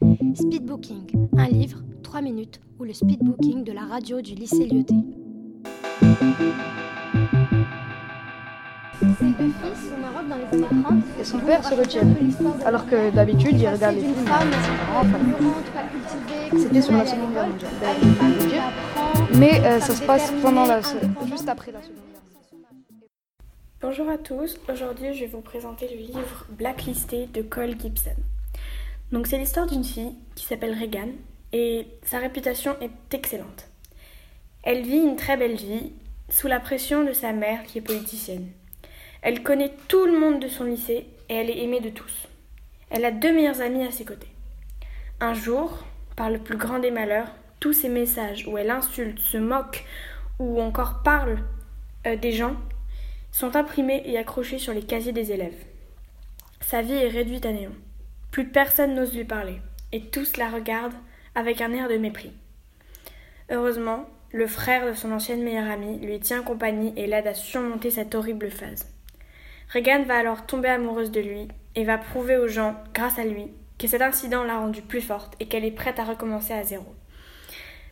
Speedbooking, un livre, 3 minutes, ou le speedbooking de la radio du lycée Lyoté. Et son père se retient. Alors que d'habitude, il regarde les films. C'était sur la Seconde Guerre mondiale. Mais euh, ça se passe pendant la, juste après la Seconde Guerre mondiale. Bonjour à tous, aujourd'hui je vais vous présenter le livre Blacklisté de Cole Gibson. Donc c'est l'histoire d'une fille qui s'appelle Regan et sa réputation est excellente. Elle vit une très belle vie sous la pression de sa mère qui est politicienne. Elle connaît tout le monde de son lycée et elle est aimée de tous. Elle a deux meilleurs amis à ses côtés. Un jour, par le plus grand des malheurs, tous ces messages où elle insulte, se moque ou encore parle euh, des gens sont imprimés et accrochés sur les casiers des élèves. Sa vie est réduite à néant. Plus personne n'ose lui parler, et tous la regardent avec un air de mépris. Heureusement, le frère de son ancienne meilleure amie lui tient compagnie et l'aide à surmonter cette horrible phase. Regan va alors tomber amoureuse de lui et va prouver aux gens, grâce à lui, que cet incident l'a rendue plus forte et qu'elle est prête à recommencer à zéro.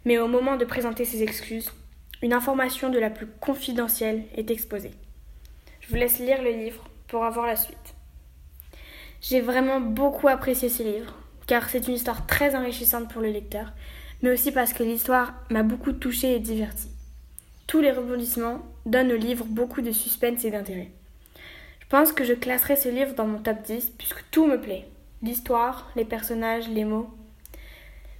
Mais au moment de présenter ses excuses, une information de la plus confidentielle est exposée. Je vous laisse lire le livre pour avoir la suite. J'ai vraiment beaucoup apprécié ce livre, car c'est une histoire très enrichissante pour le lecteur, mais aussi parce que l'histoire m'a beaucoup touchée et divertie. Tous les rebondissements donnent au livre beaucoup de suspense et d'intérêt. Je pense que je classerai ce livre dans mon top 10 puisque tout me plaît. L'histoire, les personnages, les mots.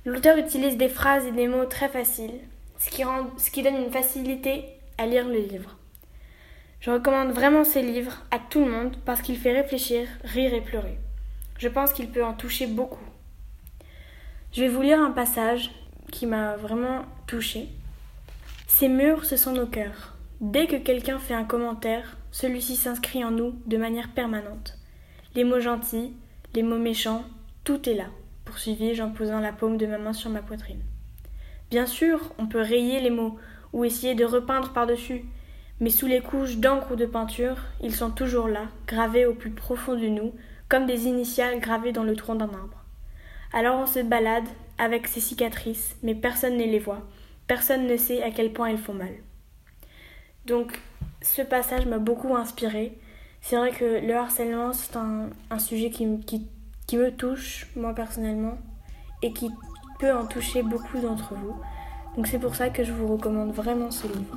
L'auteur utilise des phrases et des mots très faciles, ce qui, ce qui donne une facilité à lire le livre. Je recommande vraiment ce livre à tout le monde parce qu'il fait réfléchir, rire et pleurer. Je pense qu'il peut en toucher beaucoup. Je vais vous lire un passage qui m'a vraiment touchée. Ces murs, ce sont nos cœurs. Dès que quelqu'un fait un commentaire, celui-ci s'inscrit en nous de manière permanente. Les mots gentils, les mots méchants, tout est là, poursuivis-je en posant la paume de ma main sur ma poitrine. Bien sûr, on peut rayer les mots ou essayer de repeindre par-dessus, mais sous les couches d'encre ou de peinture, ils sont toujours là, gravés au plus profond de nous, comme des initiales gravées dans le tronc d'un arbre. Alors on se balade avec ces cicatrices, mais personne ne les voit, personne ne sait à quel point elles font mal. Donc ce passage m'a beaucoup inspiré. C'est vrai que le harcèlement, c'est un, sujet qui, me touche, moi personnellement, et qui peut en toucher beaucoup d'entre vous. Donc c'est pour ça que je vous recommande vraiment ce livre.